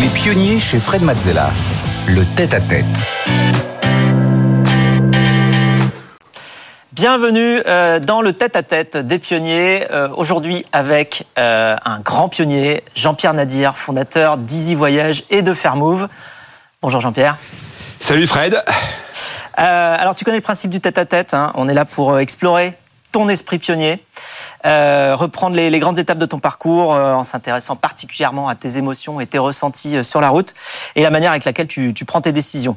Les pionniers chez Fred Mazzella. Le tête-à-tête. Bienvenue euh, dans le tête-à-tête des pionniers. Euh, Aujourd'hui avec euh, un grand pionnier, Jean-Pierre Nadir, fondateur d'Easy Voyage et de Fairmove. Bonjour Jean-Pierre. Salut Fred. Euh, alors tu connais le principe du tête-à-tête. hein. On est là pour explorer ton esprit pionnier, euh, reprendre les, grandes étapes de ton parcours euh, en s'intéressant particulièrement à tes émotions et tes ressentis euh, sur la route et la manière avec laquelle tu, prends tes décisions.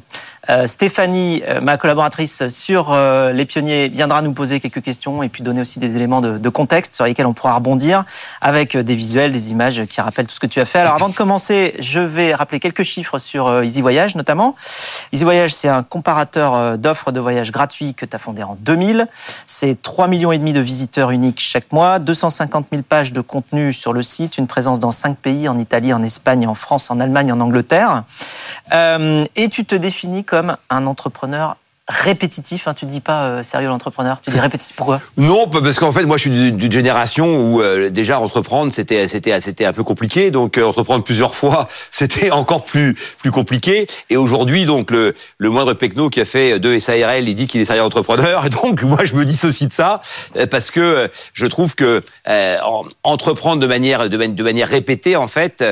Stéphanie, ma collaboratrice sur les pionniers, viendra nous poser quelques questions et puis donner aussi des éléments de, contexte sur lesquels on pourra rebondir avec des visuels, des images qui rappellent tout ce que tu as fait. Alors avant de commencer, je vais rappeler quelques chiffres sur Easy Voyage notamment. Easy Voyage, c'est un comparateur d'offres de voyage gratuits que tu as fondé en 2000. C'est 3 millions de visiteurs uniques chaque mois, 250 000 pages de contenu sur le site, une présence dans cinq pays, en Italie, en Espagne, en France, en Allemagne, en Angleterre. Euh, et tu te définis comme un entrepreneur répétitif. Hein, tu dis pas euh, sérieux l'entrepreneur, tu dis répétitif. Pourquoi? Non, parce qu'en fait, moi, je suis d'une génération où euh, déjà entreprendre, c'était c'était c'était un peu compliqué. Donc euh, entreprendre plusieurs fois, c'était encore plus plus compliqué. Et aujourd'hui, donc le le moindre pecno qui a fait deux SARL, il dit qu'il est sérieux entrepreneur. Et donc moi, je me dissocie de ça parce que je trouve que en- entreprendre de manière de, man- de manière répétée, en fait,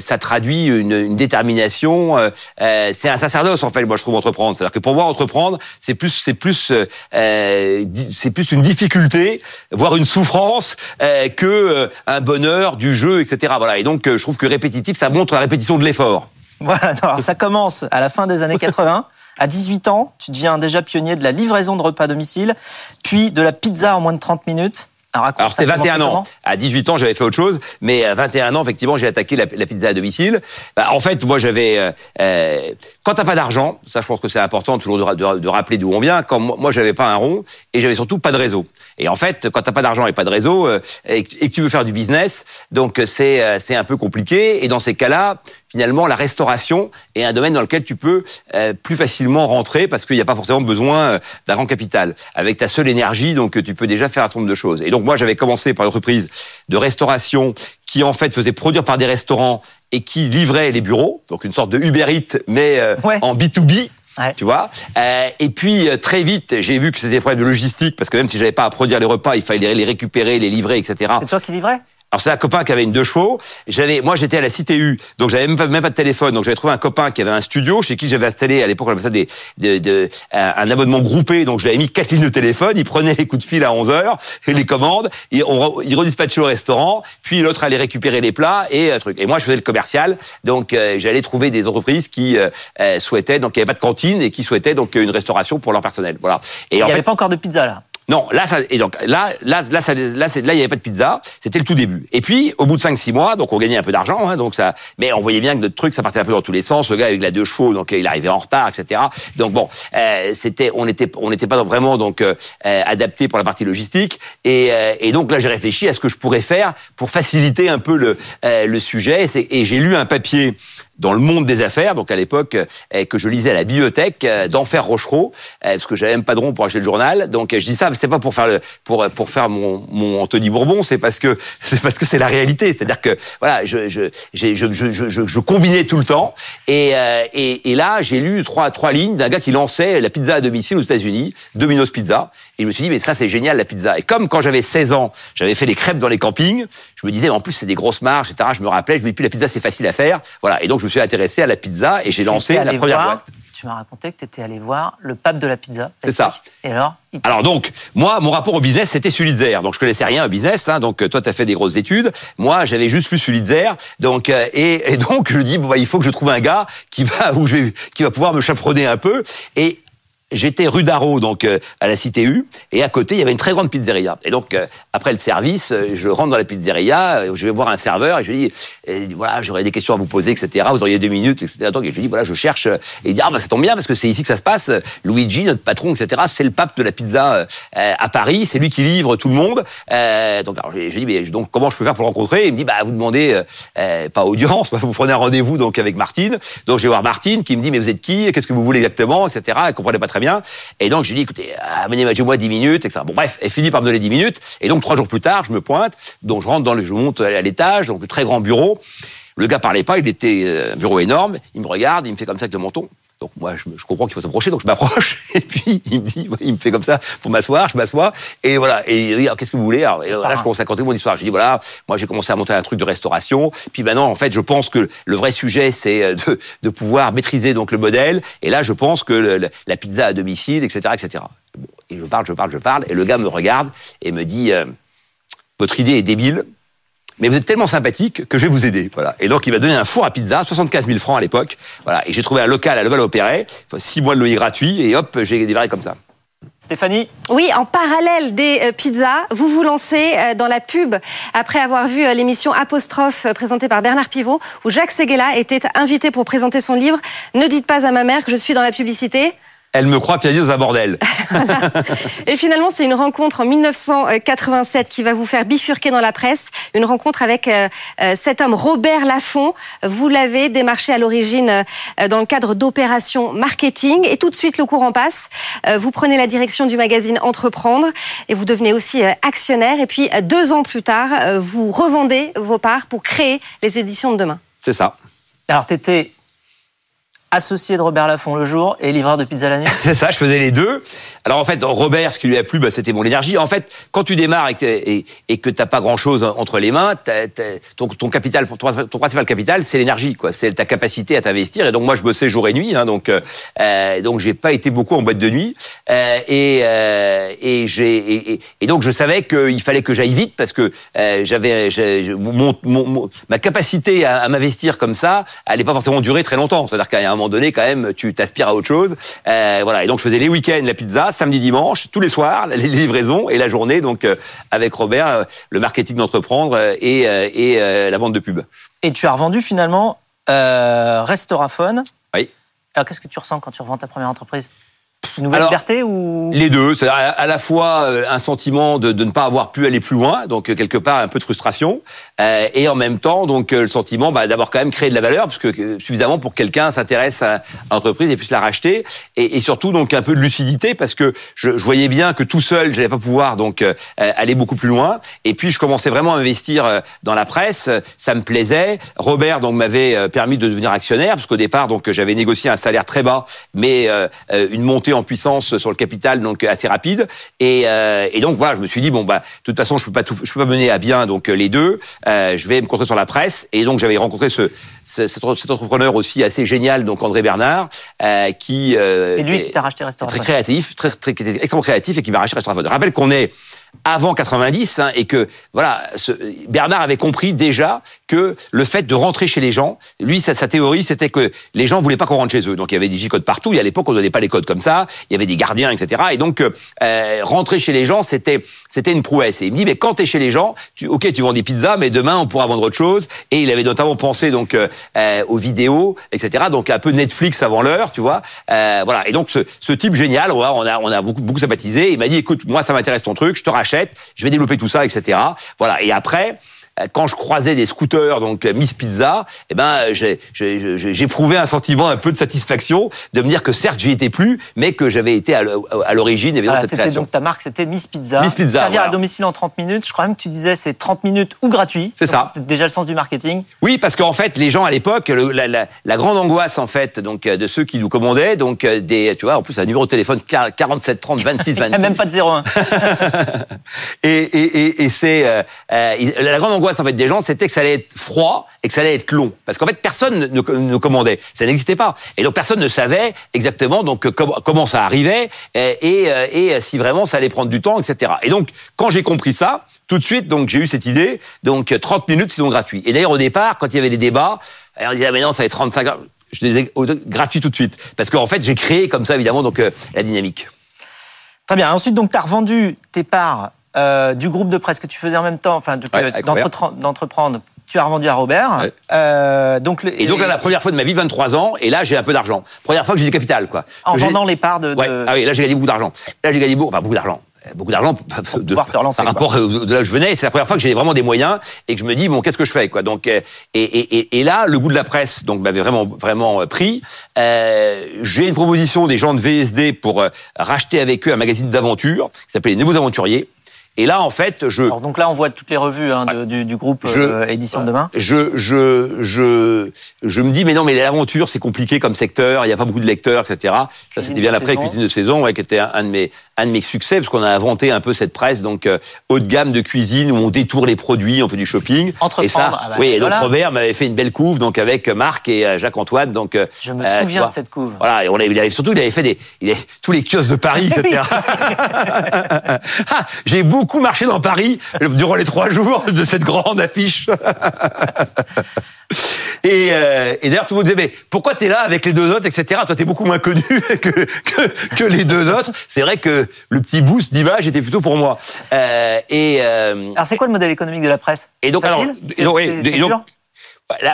ça traduit une, une détermination. c'est un sacerdoce, en fait. Moi, je trouve entreprendre. C'est-à-dire que pour moi, entreprendre, c'est plus c'est plus euh, euh, c'est plus une difficulté, voire une souffrance euh, que euh, un bonheur du jeu, etc. Voilà. Et donc, je trouve que répétitif, ça montre la répétition de l'effort. Voilà, alors ça commence à la fin des années 80. À 18 ans, tu deviens déjà pionnier de la livraison de repas à domicile, puis de la pizza en moins de 30 minutes. Alors, c'était a commencé 21 ans. À 18 ans, j'avais fait autre chose, mais à 21 ans, effectivement, j'ai attaqué la, la pizza à domicile. Bah, en fait, moi, j'avais euh, euh, quand t'as pas d'argent, ça, je pense que c'est important toujours de, de, de rappeler d'où on vient. Quand moi, moi, j'avais pas un rond et j'avais surtout pas de réseau. Et en fait, quand t'as pas d'argent et pas de réseau euh, et, que- tu veux faire du business, donc euh, c'est euh, c'est un peu compliqué. Et dans ces cas-là, finalement, la restauration est un domaine dans lequel tu peux plus facilement rentrer parce qu'il n'y a pas forcément besoin d'un grand capital. Avec ta seule énergie, donc tu peux déjà faire un certain nombre de choses. Et donc moi, j'avais commencé par une entreprise de restauration qui en fait faisait produire par des restaurants et qui livrait les bureaux, donc une sorte de Uber Eats mais euh, Ouais. en B2B. Ouais. Tu vois Euh, Et puis euh, très vite, j'ai vu que c'était des problèmes de logistique parce que même si j'avais pas à produire les repas, il fallait les récupérer, les livrer, etc. C'est toi qui livrais? Alors c'est un copain qui avait une deux chevaux. J'avais, moi j'étais à la CTU, donc j'avais même pas, même pas de téléphone. Donc j'avais trouvé un copain qui avait un studio chez qui j'avais installé à l'époque on appelait ça des, de, de- un un abonnement groupé. Donc je lui avais mis quatre lignes de téléphone. Il prenait les coups de fil à 11 heures et les commandes. Et on, il redispatchait au restaurant. Puis l'autre allait récupérer les plats et un truc. Et moi je faisais le commercial. Donc euh, j'allais trouver des entreprises qui euh, euh, souhaitaient donc il n'y avait pas de cantine et qui souhaitaient donc une restauration pour leur personnel. Voilà. Et Il n'y fait, avait pas encore de pizza là. Non, là, ça, et donc là, là, là, ça, là, c'est- là, il y avait pas de pizza. C'était le tout début. Et puis, au bout de 5-6 mois, donc on gagnait un peu d'argent, hein, donc ça, mais on voyait bien que notre truc, ça partait un peu dans tous les sens. Le gars avec la deux chevaux, donc il arrivait en retard, etc. Donc bon, euh, c'était, on n'était, on n'était pas vraiment donc euh, adapté pour la partie logistique. Et, euh, et donc là, j'ai réfléchi à ce que je pourrais faire pour faciliter un peu le, euh, le sujet. Et j'ai lu un papier dans le monde des affaires, donc à l'époque euh, que je lisais à la bibliothèque euh, d'Enfer Rochereau, euh, parce que j'avais même pas de rond pour acheter le journal. Donc je dis ça, c'est pas pour faire le pour pour faire mon mon Anthony Bourbon, c'est parce que c'est parce que c'est la réalité. C'est-à-dire que voilà, je je je, je, je, je, combinais tout le temps. Et et, et là, j'ai lu trois trois lignes d'un gars qui lançait la pizza à domicile aux États-Unis, Domino's Pizza. Et je me suis dit, mais ça, c'est génial, la pizza. Et comme quand j'avais 16 ans, j'avais fait les crêpes dans les campings, je me disais, en plus, c'est des grosses marges, etc. Je me rappelais, je me dis, puis la pizza, c'est facile à faire. Voilà. Et donc, je me suis intéressé à la pizza et j'ai lancé la première voir- boîte. Tu m'as raconté que tu étais allé voir le pape de la pizza. C'est ça. Et alors Alors donc, moi, mon rapport au business, c'était Sulitzer. Donc je connaissais rien au business. Hein, donc euh, toi, tu as fait des grosses études. Moi, j'avais juste lu Sulitzer. Donc euh, et, et donc je dis bon bah il faut que je trouve un gars qui va où je vais, qui va pouvoir me chaperonner un peu. Et J'étais rue d'Arro, donc euh, à la Cité U, et à côté il y avait une très grande pizzeria. Et donc euh, après le service, euh, je rentre dans la pizzeria, je vais voir un serveur et je lui dis voilà j'aurais des questions à vous poser, etc. Vous auriez deux minutes, etc. Donc et je lui dis voilà je cherche et il dit ah bah ça tombe bien parce que c'est ici que ça se passe. Luigi notre patron, etc. C'est le pape de la pizza à Paris, c'est lui qui livre tout le monde. Donc alors, je lui dis mais donc comment je peux faire pour le rencontrer? Il me dit bah vous demandez pas audience, vous prenez un rendez-vous donc avec Martine. Donc je vais voir Martine qui me dit mais vous êtes qui? Qu'est-ce que vous voulez exactement, etc. Elle comprenait pas très bien. Et donc je lui dis écoutez amenez-moi 10 minutes, etc. Bon bref, elle finit par me donner 10 minutes. Et donc trois jours plus tard, je me pointe. Donc je rentre dans le, je monte à l'étage, donc le très grand bureau. Le gars parlait pas, il était euh, un bureau énorme, il me regarde, il me fait comme ça avec le menton. Donc moi, je, comprends qu'il faut s'approcher, donc je m'approche. Et puis il me dit, il me fait comme ça pour m'asseoir, je m'assois. Et voilà. Et il dit, qu'est-ce que vous voulez? Alors, et là, je commence à raconter mon histoire. Je dis voilà, moi j'ai commencé à monter un truc de restauration. Puis maintenant, en fait, je pense que le vrai sujet, c'est euh, de, pouvoir maîtriser donc le modèle. Et là, je pense que la pizza à domicile, etc., etc. Et je parle, je parle, je parle. Et le gars me regarde et me dit, euh, votre idée est débile. Mais vous êtes tellement sympathique que je vais vous aider. Voilà. Et donc, il m'a donné un four à pizza, 75 000 francs à l'époque. Voilà. Et j'ai trouvé un local à Leval-Opéret, six mois de loyer gratuit, et hop, j'ai démarré comme ça. Stéphanie Oui, en parallèle des euh, pizzas, vous vous lancez euh, dans la pub après avoir vu euh, l'émission Apostrophe euh, présentée par Bernard Pivot, où Jacques Seguela était invité pour présenter son livre Ne dites pas à ma mère que je suis dans la publicité. Elle me croit pianiste dans un bordel. Et finalement, c'est une rencontre en 1987 qui va vous faire bifurquer dans la presse. Une rencontre avec euh, euh, cet homme, Robert Laffont. Vous l'avez démarché à l'origine euh, dans le cadre d'opérations marketing. Et tout de suite, le courant passe. Vous prenez la direction du magazine Entreprendre et vous devenez aussi actionnaire. Et puis, deux ans plus tard, vous revendez vos parts pour créer les éditions de demain. C'est ça. Alors, tu étais associé de Robert Laffont le jour et livreur de pizza la nuit C'est ça, je faisais les deux. Alors en fait, Robert, ce qui lui a plu, bah, c'était mon énergie. En fait, quand tu démarres et que, et, et t'as pas grand-chose entre les mains, ton, principal capital, c'est l'énergie. C'est ta capacité à t'investir. Et donc moi, je bossais jour et nuit, hein, donc euh, donc j'ai pas été beaucoup en boîte de nuit. Euh, et euh, et donc je savais qu'il fallait que j'aille vite parce que euh, j'avais ma capacité à, m'investir comme ça, allait pas forcément durer très longtemps. C'est-à-dire qu'à un moment donné, quand même, tu t'aspires à autre chose. Euh, voilà. Et donc je faisais les week-ends la pizza, samedi, dimanche, tous les soirs, les livraisons et la journée. Donc euh, avec Robert, euh, le marketing d'entreprendre et, et euh, la vente de pub. Et tu as revendu finalement euh, Restauraphone. Oui. Alors, qu'est-ce que tu ressens quand tu revends ta première entreprise? Une nouvelle Alors, liberté ou Les deux, c'est à, la fois euh, un sentiment de, de ne pas avoir pu aller plus loin, donc euh, quelque part un peu de frustration, euh, et en même temps donc le sentiment bah, d'avoir quand même créé de la valeur, parce que suffisamment pour que quelqu'un s'intéresse à, l'entreprise et puisse la racheter, et, et surtout donc un peu de lucidité, parce que je, je voyais bien que tout seul j'allais pas pouvoir donc euh, aller beaucoup plus loin, et puis je commençais vraiment à investir dans la presse, ça me plaisait. Robert donc m'avait permis de devenir actionnaire, parce qu'au départ donc j'avais négocié un salaire très bas, mais euh, une montée en puissance sur le capital donc assez rapide. Et, euh, et donc voilà je me suis dit bon bah de toute façon je peux pas tout, je peux pas mener à bien donc les deux. Euh, je vais me concentrer sur la presse. Et donc j'avais rencontré ce, ce- cet, entrepreneur aussi assez génial donc André Bernard euh, qui euh, c'est lui qui t'a racheté très Restauraphone créatif très, très extrêmement créatif et qui m'a racheté Restauraphone. Je rappelle qu'on est avant 90 hein, et que voilà Bernard avait compris déjà que le fait de rentrer chez les gens lui sa, théorie c'était que les gens voulaient pas qu'on rentre chez eux. Donc il y avait des J-codes partout. Et à l'époque on donnait pas les codes comme ça. Il y avait des gardiens etc et donc euh, rentrer chez les gens c'était c'était une prouesse. Et il me dit mais quand t'es chez les gens ok tu vends des pizzas mais demain on pourra vendre autre chose. Et il avait notamment pensé donc euh, euh, aux vidéos etc donc un peu Netflix avant l'heure tu vois. Euh, voilà. Et donc ce, type génial on a on a beaucoup beaucoup sympathisé. Il m'a dit écoute moi ça m'intéresse ton truc. Je te je vais développer tout ça etc voilà. Et après quand je croisais des scooters, donc euh, Miss Pizza, eh ben, j'éprouvais un sentiment un peu de satisfaction de me dire que certes j'y étais plus, mais que j'avais été à l'o- à l'origine évidemment Voilà, de cette création. donc ta marque, c'était Miss Pizza. Miss Pizza, Servir voilà. à domicile en 30 minutes. Je crois même que tu disais c'est 30 minutes ou gratuit. C'est ça. c'est Déjà le sens du marketing. Oui, parce qu'en fait, les gens à l'époque, la, la- la grande angoisse en fait, donc euh, de ceux qui nous commandaient, donc euh, des, tu vois, en plus un numéro de téléphone 47 30 26 Il n'y 26. a même pas de 01. et, et, et, et c'est euh, euh, la grande angoisse en fait des gens, c'était que ça allait être froid et que ça allait être long, parce qu'en fait personne ne, commandait, ça n'existait pas, et donc personne ne savait exactement donc euh, com- comment ça arrivait euh, et, euh, et si vraiment ça allait prendre du temps, etc. Et donc quand j'ai compris ça, tout de suite donc j'ai eu cette idée, donc euh, 30 minutes sinon gratuit. Et d'ailleurs au départ, quand il y avait des débats, on disait ah, mais non ça va être 35 heures. Je disais oh, gratuit tout de suite, parce qu'en fait j'ai créé comme ça évidemment donc euh, la dynamique. Très bien. Ensuite, donc, tu as revendu tes parts euh, du groupe de presse que tu faisais en même temps, enfin, Ouais, d'entretre- d'entreprendre. Tu as revendu à Robert. Ouais. Euh, donc, le- Et donc là, la première fois de ma vie, 23 ans, et là j'ai un peu d'argent. Première fois que j'ai du capital, quoi. en vendant les parts de. Ah oui, là j'ai gagné beaucoup d'argent. Là j'ai gagné beaucoup, enfin beaucoup d'argent. Euh, Beaucoup d'argent par rapport euh, de là où je venais. C'est la première fois que j'ai vraiment des moyens et que je me dis bon qu'est-ce que je fais quoi. Donc euh, et, et, là le goût de la presse donc m'avait vraiment vraiment euh, pris. Euh, j'ai une proposition des gens de VSD pour euh, racheter avec eux un magazine d'aventure qui s'appelait Les Nouveaux Aventuriers. Et là, en fait, je Alors, donc là, on voit toutes les revues hein, de- du, du groupe Je- euh, Édition de demain. je, je, je, je me dis, mais non, mais l'aventure, c'est compliqué comme secteur, il n'y a pas beaucoup de lecteurs, etc. Ça, c'était bien après. Cuisine de saison, ouais, qui était un, un de mes, un de mes succès, parce qu'on a inventé un peu cette presse, donc, euh, haut de gamme de cuisine, où on détourne les produits, on fait du shopping. Entreprendre, Et ça, ah bah, oui, et donc voilà. Robert m'avait fait une belle couve, donc, avec Marc et euh, Jacques-Antoine, donc. Je me euh, souviens vois. de cette couve. Voilà, et on avait, il avait, surtout, il avait fait des, il avait, tous les kiosques de Paris, etc. Ah, J'ai beaucoup marché dans Paris durant les trois jours de cette grande affiche. Et, euh, et d'ailleurs, tout le monde disait, mais pourquoi t'es là avec les deux autres, etc. Toi, t'es beaucoup moins connu que, que, que les deux autres. C'est vrai que le petit boost d'image était plutôt pour moi. Euh, et, euh, Alors, c'est quoi le modèle économique de la presse? et donc, alors, et donc, et donc,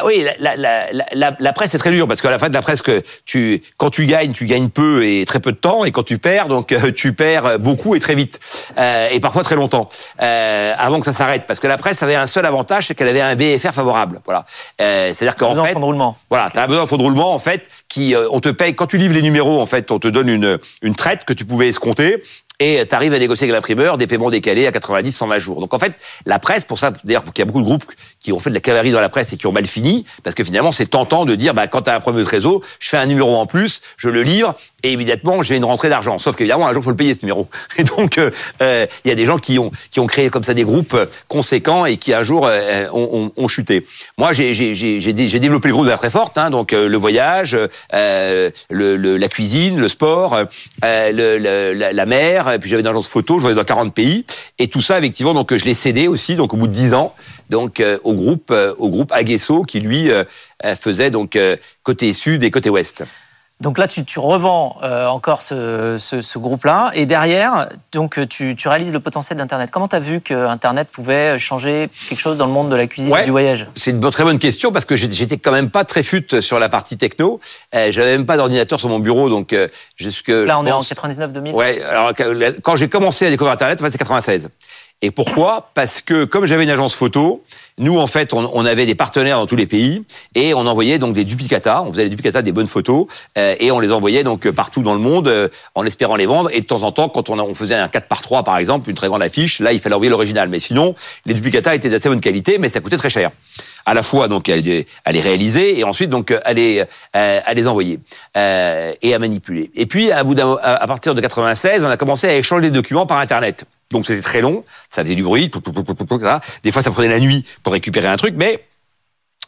oui, la, la, la, la, la presse est très dure parce qu'à la fin de la presse, que tu, quand tu gagnes, tu gagnes peu et très peu de temps, et quand tu perds, donc euh, tu perds beaucoup et très vite, euh, et parfois très longtemps, euh, avant que ça s'arrête. Parce que la presse avait un seul avantage, c'est qu'elle avait un BFR favorable. Voilà. Euh, C'est-à-dire qu'en de fait, de roulement. voilà, tu as besoin d'un fonds de roulement en fait qui on te paye quand tu livres les numéros en fait, on te donne une une traite que tu pouvais escompter et tu arrives à négocier avec l'imprimeur des paiements décalés à 90 120 jours. Donc en fait, la presse pour ça d'ailleurs qu'il y a beaucoup de groupes qui ont fait de la cavalerie dans la presse et qui ont mal fini parce que finalement c'est tentant de dire bah quand tu as un problème de trésor, je fais un numéro en plus, je le livre et immédiatement j'ai une rentrée d'argent. Sauf qu'évidemment un jour faut le payer ce numéro. Et donc euh, euh, il y a des gens qui ont qui ont créé comme ça des groupes euh, conséquents et qui un jour euh, ont, ont, ont chuté. Moi j'ai j'ai j'ai j'ai dé- j'ai développé le groupe de manière très forte hein, donc euh, le voyage, le, le- la cuisine, le sport, le- la, la mer, et puis j'avais une agence photo, je voyais dans 40 pays et tout ça effectivement donc je l'ai cédé aussi donc au bout de 10 ans donc euh, au groupe euh, au groupe Aguesso qui lui euh, faisait donc côté sud et côté ouest. Donc là, tu, tu revends euh, encore ce, ce, ce groupe-là. Et derrière, donc, tu, tu réalises le potentiel d'Internet. Comment tu as vu que Internet pouvait changer quelque chose dans le monde de la cuisine Ouais. et du voyage? C'est une très bonne question parce que j'étais quand même pas très fut sur la partie techno. Euh, J'avais même pas d'ordinateur sur mon bureau, donc euh, jusque Là, on est en pense- 99-2000. Ouais, alors quand j'ai commencé à découvrir Internet, en fait, c'est 96. Et pourquoi? Parce que comme j'avais une agence photo, nous en fait, on, on avait des partenaires dans tous les pays et on envoyait donc des duplicata, on faisait des duplicata des bonnes photos euh, et on les envoyait donc euh, partout dans le monde euh, en espérant les vendre. Et de temps en temps, quand on, faisait un 4 par 3 par exemple, une très grande affiche, là il fallait envoyer l'original. Mais sinon, les duplicata étaient d'assez bonne qualité, mais ça coûtait très cher. À la fois donc à les, réaliser et ensuite donc à les, euh, à les envoyer euh, et à manipuler. Et puis à, bout à partir de 96, on a commencé à échanger des documents par Internet. Donc c'était très long, ça faisait du bruit, des fois ça prenait la nuit pour récupérer un truc, mais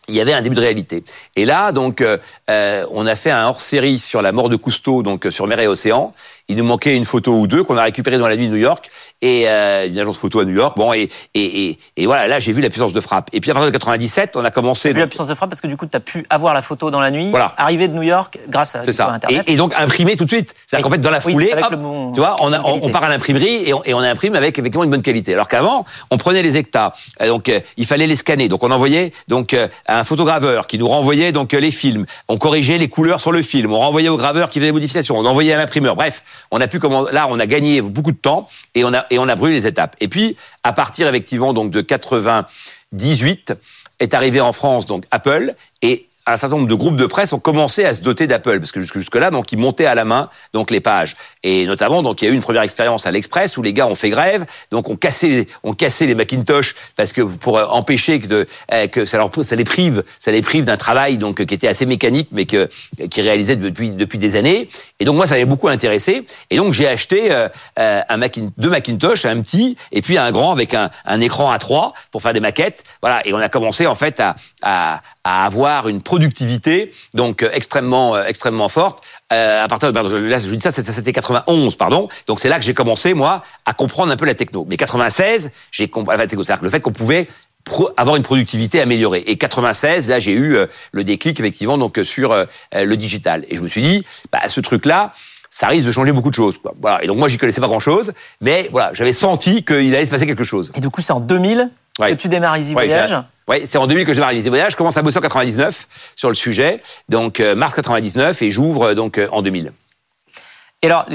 il y avait un début de réalité. Et là, donc, euh, euh, on a fait un hors-série sur la mort de Cousteau, donc euh, sur Mer et Océan. Il nous manquait une photo ou deux qu'on a récupérée dans la nuit de New York et euh, une agence photo à New York. Bon, et, et, et, et voilà, là, j'ai vu la puissance de frappe. Et puis à partir de 97, on a commencé. Vu la puissance de frappe parce que du coup, tu as pu avoir la photo dans la nuit, Voilà. arriver de New York grâce à, du coup, à ça. Internet. Et, et donc imprimer tout de suite. C'est-à-dire qu'en fait, dans la Oui, foulée, hop, bon- tu vois, on, a, bonne on, qualité. on part à l'imprimerie et on, et on imprime avec effectivement une bonne qualité. Alors qu'avant, on prenait les hectares, Euh, donc euh, il fallait les scanner. Donc on envoyait donc euh, à un photograveur qui nous renvoyait donc euh, les films. On corrigeait les couleurs sur le film. On renvoyait au graveur qui faisait des modifications. On envoyait à l'imprimeur. Bref, on a pu là, on a gagné beaucoup de temps et on a et on a brûlé les étapes. Et puis à partir effectivement donc de 98 est arrivé en France donc Apple et un certain nombre de groupes de presse ont commencé à se doter d'Apple parce que jusque jusque là donc ils montaient à la main donc les pages. Et notamment donc il y a eu une première expérience à l'Express où les gars ont fait grève donc on cassé les, on cassé les Macintosh parce que pour euh, empêcher que que ça les prive ça les prive d'un travail donc qui était assez mécanique mais que qui réalisait depuis depuis des années. Et donc moi ça m'avait beaucoup intéressé. Et donc j'ai acheté euh, euh, un Macin, deux Macintosh un petit et puis un grand avec un, un écran à 3 pour faire des maquettes. Voilà. Et on a commencé en fait à, à avoir une productivité donc euh, extrêmement euh, extrêmement forte euh, à partir de là je dis ça c'était c'était 91 pardon donc c'est là que j'ai commencé moi à comprendre un peu la techno mais 96 j'ai compris c'est-à-dire le fait qu'on pouvait avoir une productivité améliorée. Et 96, là, j'ai eu le déclic, effectivement, donc sur le digital. Et je me suis dit, bah, ce truc-là, ça risque de changer beaucoup de choses. Quoi. Voilà. Et donc, moi, j'y connaissais pas grand-chose, mais voilà, j'avais senti qu'il allait se passer quelque chose. Et du coup, c'est en 2000 Ouais. que tu démarres Easy Voyage. Ouais, c'est en 2000 que je démarre les voyages. Je commence à bosser en 99 sur le sujet, donc euh, mars 99, et j'ouvre euh, donc euh, en 2000. Et alors,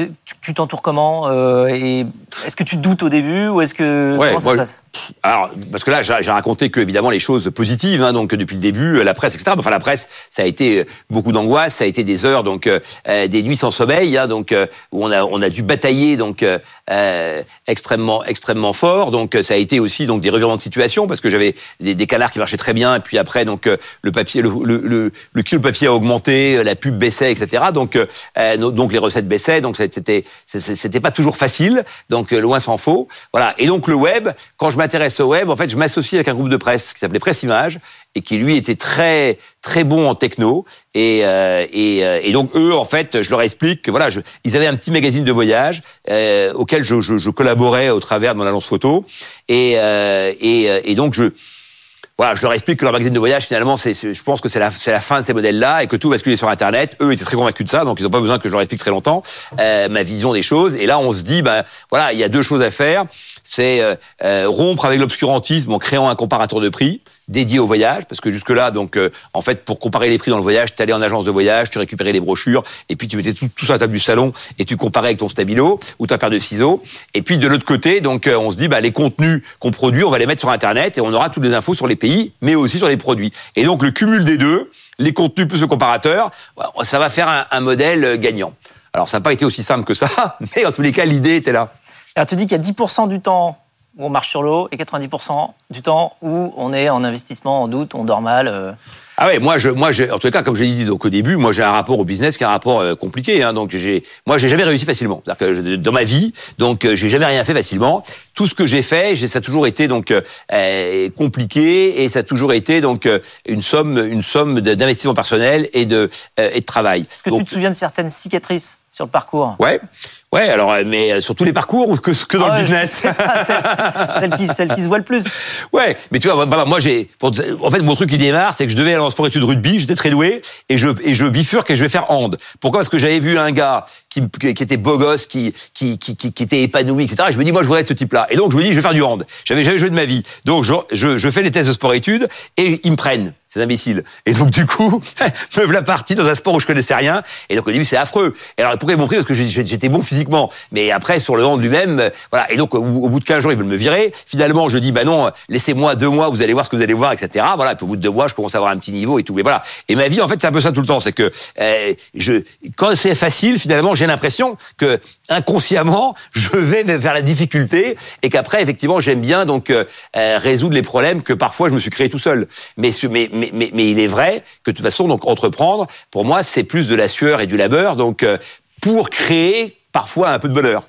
tu t'entoures comment euh, Est-ce que tu doutes au début ou est-ce que Ouais, comment ça moi, se passe? Alors, parce que là, j'ai raconté que évidemment les choses positives, hein, donc depuis le début, euh, la presse, etc. Enfin, la presse, ça a été euh, beaucoup d'angoisse, ça a été des heures, donc euh, des nuits sans sommeil, hein, donc euh, où on a on a dû batailler, donc extrêmement extrêmement fort. Donc ça a été aussi donc des revirements de situation parce que j'avais des, des canards qui marchaient très bien, et puis après donc le papier, le, le, le, papier a augmenté, la pub baissait, etc. Donc donc les recettes baissaient, donc c'était c'était pas toujours facile, donc euh, loin s'en faut. Voilà. Et donc le web, quand je m'intéresse au web, en fait, je m'associe avec un groupe de presse qui s'appelait Presse Image et qui lui était très très bon en techno et euh, euh, et donc eux en fait je leur explique que voilà ils avaient un petit magazine de voyage auquel je, collaborais au travers de mon agence photo et et donc je voilà, je leur explique que leur magazine de voyage, finalement, c'est, je pense que c'est la, la fin de ces modèles-là et que tout basculer sur Internet. Eux étaient très convaincus de ça, donc ils n'ont pas besoin que je leur explique très longtemps euh, ma vision des choses. Et là, on se dit, ben voilà, il y a deux choses à faire. C'est euh, euh, rompre avec l'obscurantisme en créant un comparateur de prix dédié au voyage, parce que jusque-là, donc, euh, en fait, pour comparer les prix dans le voyage, tu allais en agence de voyage, tu récupérais les brochures, et puis tu mettais tout, tout sur la table du salon, et tu comparais avec ton stabilo ou ta paire de ciseaux. Et puis de l'autre côté, donc, euh, on se dit, bah, les contenus qu'on produit, on va les mettre sur Internet, et on aura toutes les infos sur les pays, mais aussi sur les produits. Et donc, le cumul des deux, les contenus plus le comparateur, bah, ça va faire un, un modèle euh, gagnant. Alors, ça n'a pas été aussi simple que ça, mais en tous les cas, l'idée était là. Alors, tu dis qu'il y a 10% du temps où on marche sur l'eau et 90% du temps où on est en investissement, en doute, on dort mal. euh. Ah ouais, moi, je, moi, j'ai- en tout cas, comme j'ai dit donc au début, moi, j'ai un rapport au business qui est un rapport euh, compliqué. Hein, donc, j'ai, moi, j'ai jamais réussi facilement. C'est-à-dire que je- dans ma vie, donc, euh, j'ai jamais rien fait facilement. Tout ce que j'ai fait, ça a toujours été donc euh, compliqué et ça a toujours été donc une somme, une somme d'investissement personnel et de et de travail. Est-ce que Donc, tu te souviens de certaines cicatrices sur le parcours Ouais. Ouais, alors, euh, mais euh, sur tous les parcours ou que, que dans Ah ouais, le business pas, celle, celle qui, celle qui se voit le plus. Ouais, mais tu vois, bah, bah, moi j'ai, en fait, mon truc qui démarre, c'est que je devais aller en sport études rugby, j'étais très doué, et je et je bifurque et je vais faire hand. Pourquoi? Parce que j'avais vu un gars qui, qui était beau gosse, qui qui, qui qui qui était épanoui, etc. Et je me dis, moi, je voudrais être ce type-là. Et donc, je me dis, je vais faire du hand. J'avais jamais joué de ma vie, donc je je, je fais les tests de sport études et ils me prennent. Ces imbéciles. Et donc, du coup, me voilà parti dans un sport où je connaissais rien. Et donc, au début, c'est affreux. Et alors, pourquoi ils m'ont pris? Parce que j'étais bon physiquement. Mais après, sur le hand lui-même, euh, voilà. Et donc, au, bout de 15 jours, ils veulent me virer. Finalement, je dis, bah non, laissez-moi deux mois, vous allez voir ce que vous allez voir, etc. Voilà. Et puis, au bout de deux mois, je commence à avoir un petit niveau et tout. Mais voilà. Et ma vie, en fait, c'est un peu ça tout le temps. C'est que, euh, je, quand c'est facile, finalement, j'ai l'impression que, inconsciemment, je vais vers la difficulté et qu'après, effectivement, j'aime bien, donc, euh, résoudre les problèmes que parfois je me suis créé tout seul. Mais, mais, mais, mais, mais il est vrai que, de toute façon, donc, entreprendre, pour moi, c'est plus de la sueur et du labeur. Donc, euh, pour créer parfois un peu de bonheur.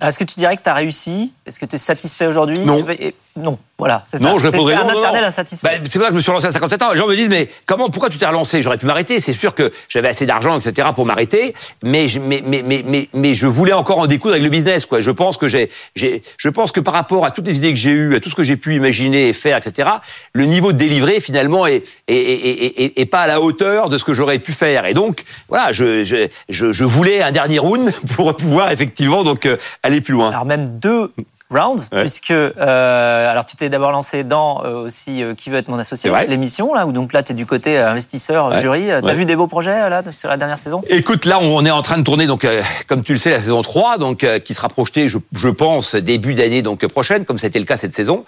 Est-ce que tu dirais que tu as réussi? Est-ce que tu es satisfait aujourd'hui? Non. Et- Non, voilà. c'est ça. Non, je T'es répondrais un non, non, éternel non. insatisfait. Bah, c'est pour ça que je me suis relancé à 57 ans. Les gens me disent, mais comment, pourquoi tu t'es relancé? J'aurais pu m'arrêter. C'est sûr que j'avais assez d'argent, etc. pour m'arrêter, mais, je- mais, mais, mais, mais, mais je voulais encore en découdre avec le business. Quoi. Je pense que j'ai, j'ai, je pense que par rapport à toutes les idées que j'ai eues, à tout ce que j'ai pu imaginer et faire, etc. Le niveau de délivré finalement est, est, est, est, est- est pas à la hauteur de ce que j'aurais pu faire. Et donc, voilà, je, je, je, je voulais un dernier round pour pouvoir effectivement donc euh, aller plus loin. Alors même deux rounds, Ouais. puisque euh, alors tu t'es d'abord lancé dans euh, aussi euh, Qui veut être mon associé, l'émission là où donc là tu es du côté investisseur, Ouais. jury. T'as Ouais. vu des beaux projets là sur la dernière saison? Écoute, là, on est en train de tourner, donc, comme tu le sais, la saison 3, donc, qui sera projetée, je, je pense, début d'année donc prochaine, comme c'était le cas cette saison.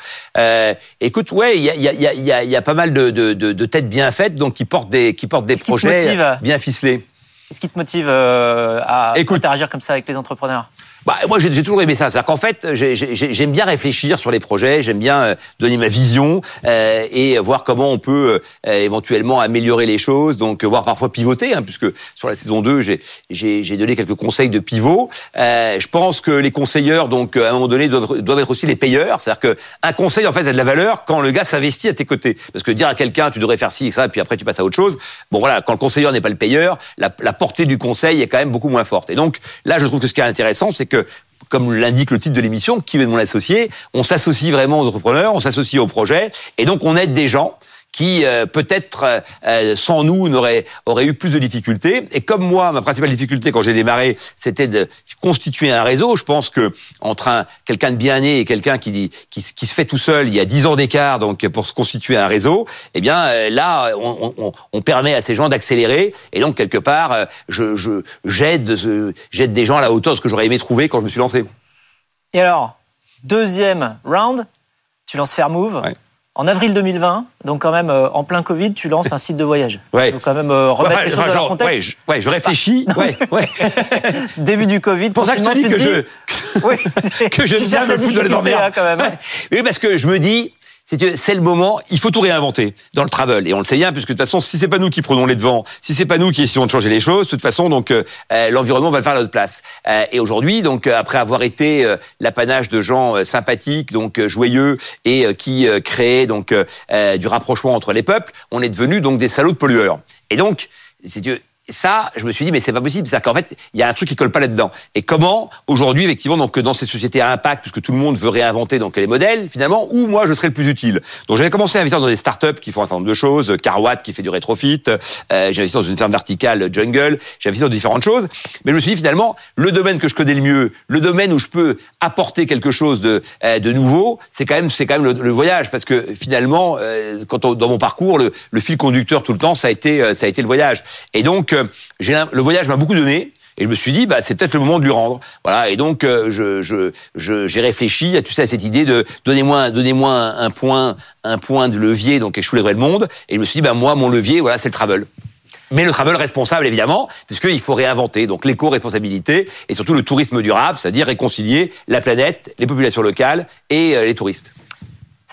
Écoute, ouais, il y a, y, a, y, a, y a- pas mal de, de, de, de têtes bien faites, donc qui portent des, qui portent des projets bien ficelés. Qu'est-ce qui te motive à Écoute. interagir comme ça avec les entrepreneurs? Bah, moi, j'ai toujours aimé ça. C'est-à-dire qu'en fait, j'ai- j'ai- j'aime bien réfléchir sur les projets, j'aime bien euh, donner ma vision euh, et voir comment on peut euh, éventuellement améliorer les choses, donc euh, voir parfois pivoter, hein, puisque sur la saison 2, j'ai- donné quelques conseils de pivot. Euh, je pense que les conseilleurs, donc à un moment donné, doivent, doivent être aussi les payeurs. C'est-à-dire que un conseil, en fait, a de la valeur quand le gars s'investit à tes côtés. Parce que dire à quelqu'un, tu devrais faire ci et ça, puis après tu passes à autre chose. Bon, voilà, quand le conseiller n'est pas le payeur, la, la portée du conseil est quand même beaucoup moins forte. Et donc, là, je trouve que ce qui est intéressant, c'est que comme l'indique le titre de l'émission, qui de mon associé, on s'associe vraiment aux entrepreneurs, on s'associe aux projets, et donc on aide des gens qui euh, peut-être euh, sans nous n'aurait aurait eu plus de difficultés. Et comme moi, ma principale difficulté quand j'ai démarré, c'était de constituer un réseau. Je pense que entre un quelqu'un de bien né et quelqu'un qui, qui qui se fait tout seul, il y a dix ans d'écart, donc pour se constituer un réseau, eh bien là, on, on, on permet à ces gens d'accélérer. Et donc quelque part, je j'aide j'aide des gens à la hauteur de ce que j'aurais aimé trouver quand je me suis lancé. Et alors, deuxième round, tu lances Fairmove. En avril 2020, donc quand même euh, en plein Covid, tu lances un site de voyage. Ouais. Il faut quand même euh, remettre les choses dans leur contexte. Ouais, je, ouais, je réfléchis. ouais, ouais. Début du Covid, pour ça que je te dis que, je, oui, que je viens me foutre dans les quand même. Oui, parce que je me dis, c'est le moment, il faut tout réinventer dans le travel. Et on le sait bien, puisque de toute façon, si c'est pas nous qui prenons les devants, si c'est pas nous qui essayons de changer les choses, de toute façon, donc euh, euh l'environnement va faire notre place. Euh, et aujourd'hui, donc après avoir été l'apanage de gens sympathiques, donc joyeux et qui créaient donc du rapprochement entre les peuples, on est devenu donc des salauds de pollueurs. Et donc, si tu ça, je me suis dit, mais c'est pas possible. C'est-à-dire qu'en fait, il y a un truc qui colle pas là-dedans. Et comment, aujourd'hui, effectivement, donc, dans ces sociétés à impact, puisque tout le monde veut réinventer donc, les modèles, finalement, où moi, je serais le plus utile. Donc, j'avais commencé à investir dans des startups qui font un certain nombre de choses. Carwatt, qui fait du rétrofit. Euh, j'ai investi dans une ferme verticale Jungle. J'ai investi dans différentes choses. Mais je me suis dit, finalement, le domaine que je connais le mieux, le domaine où je peux apporter quelque chose de, euh, de nouveau, c'est quand même, c'est quand même le, voyage. Parce que finalement, euh, quand dans mon parcours, le, le, fil conducteur tout le temps, ça a été, euh, ça a été le voyage. Et donc, le voyage m'a beaucoup donné. Et je me suis dit, bah, c'est peut-être le moment de lui rendre. Voilà. Et donc, euh, j'ai réfléchi à tout ça, à cette idée de donnez-moi, donnez-moi un, point, un point de levier, donc je le monde. Et je me suis dit, bah, moi, mon levier, voilà, c'est le travel. Mais le travel responsable, évidemment, puisqu'il faut réinventer. Donc, l'éco-responsabilité et surtout le tourisme durable, c'est-à-dire réconcilier la planète, les populations locales et euh, les touristes.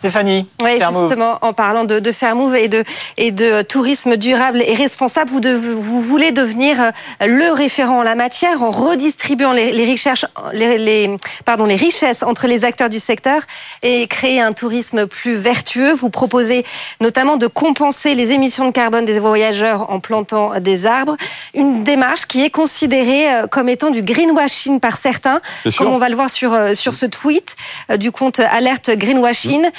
Stéphanie. Oui, justement, en parlant de, de Fairmove et de, et de tourisme durable et responsable, vous, vous voulez devenir euh, le référent en la matière en redistribuant les, les, recherches, les, les, pardon, les richesses entre les acteurs du secteur et créer un tourisme plus vertueux. Vous proposez notamment de compenser les émissions de carbone des voyageurs en plantant des arbres. Une démarche qui est considérée euh, comme étant du greenwashing par certains, comme on va le voir sur, euh, sur ce tweet du compte Alerte Greenwashing. Euh,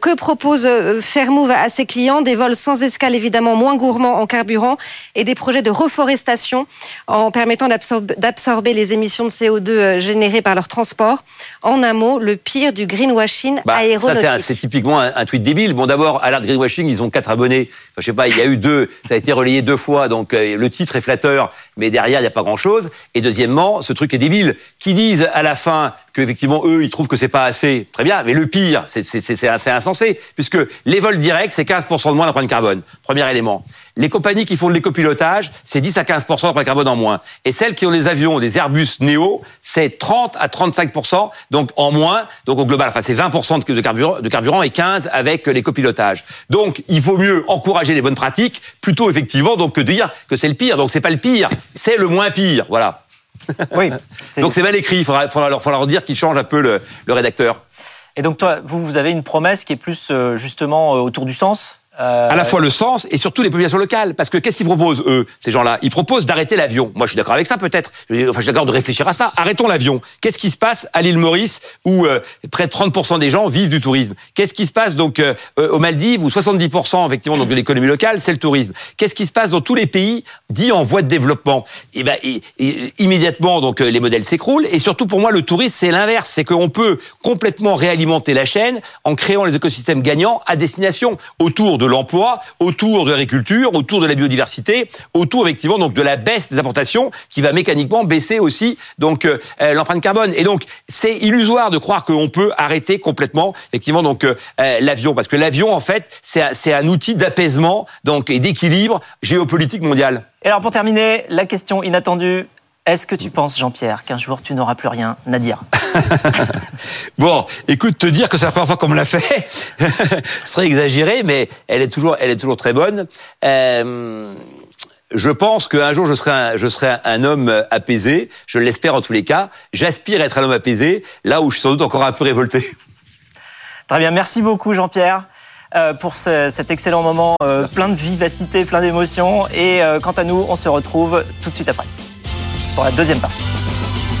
que propose euh, Fairmove à ses clients? Des vols sans escale, évidemment moins gourmands en carburant et des projets de reforestation en permettant d'absorber les émissions de CO2 euh, générées par leur transport. En un mot, le pire du greenwashing bah, aéronautique. Ça, c'est typiquement un, tweet débile. Bon, d'abord, à l'art greenwashing, ils ont quatre abonnés. Enfin, je sais pas, il y a eu deux, ça a été relayé deux fois, donc le titre est flatteur, mais derrière, il n'y a pas grand-chose. Et deuxièmement, ce truc est débile. Qui disent à la fin qu'effectivement, eux, ils trouvent que c'est pas assez, très bien, mais le pire, c'est assez insensé, puisque les vols directs, c'est 15% de moins d'empreinte carbone. Premier élément. Les compagnies qui font de l'écopilotage, c'est 10 à 15% de carbone en moins. Et celles qui ont les avions, des Airbus Neo, c'est 30 à 35% donc en moins. Donc au global, enfin c'est 20 de carburant, de carburant et 15 avec l'écopilotage. Donc il vaut mieux encourager les bonnes pratiques plutôt effectivement donc que de dire que c'est le pire. Donc c'est pas le pire, c'est le moins pire. Voilà. Oui. donc c'est mal écrit. Il faudra, faudra, leur, faudra leur dire qu'ils changent un peu le, le rédacteur. Et donc toi, vous, vous avez une promesse qui est plus euh, justement euh, autour du sens? À la fois le sens et surtout les populations locales. Parce que qu'est-ce qu'ils proposent, eux, ces gens-là? Ils proposent d'arrêter l'avion. Moi, je suis d'accord avec ça, peut-être. Enfin, je suis d'accord de réfléchir à ça. Arrêtons l'avion. Qu'est-ce qui se passe à l'île Maurice, où euh, près de 30% des gens vivent du tourisme? Qu'est-ce qui se passe donc euh, aux Maldives, où 70% effectivement donc de l'économie locale, c'est le tourisme? Qu'est-ce qui se passe dans tous les pays dits en voie de développement? Et eh ben, immédiatement, donc euh, les modèles s'écroulent. Et surtout, pour moi, le tourisme, c'est l'inverse. C'est qu'on peut complètement réalimenter la chaîne en créant les écosystèmes gagnants à destination autour de l'emploi, autour de l'agriculture, autour de la biodiversité, autour effectivement de la baisse des importations qui va mécaniquement baisser aussi donc euh, euh, l'empreinte carbone. Et donc c'est illusoire de croire qu'on peut arrêter complètement effectivement donc euh, l'avion parce que l'avion en fait c'est un outil d'apaisement donc et d'équilibre géopolitique mondial. Et alors pour terminer, la question inattendue, est-ce que tu penses, Jean-Pierre, qu'un jour tu n'auras plus rien à dire Bon, écoute, te dire que c'est la première fois qu'on me l'a fait, ce serait exagéré, mais elle est toujours, elle est toujours très bonne. Euh, je pense qu'un jour je serai un, je serai un homme apaisé. Je l'espère en tous les cas. J'aspire à être un homme apaisé, là où je suis sans doute encore un peu révolté. Très bien, merci beaucoup, Jean-Pierre. Euh, pour cet excellent moment euh, plein de vivacité, plein d'émotions. Et quant à nous, on se retrouve tout de suite après pour la deuxième partie.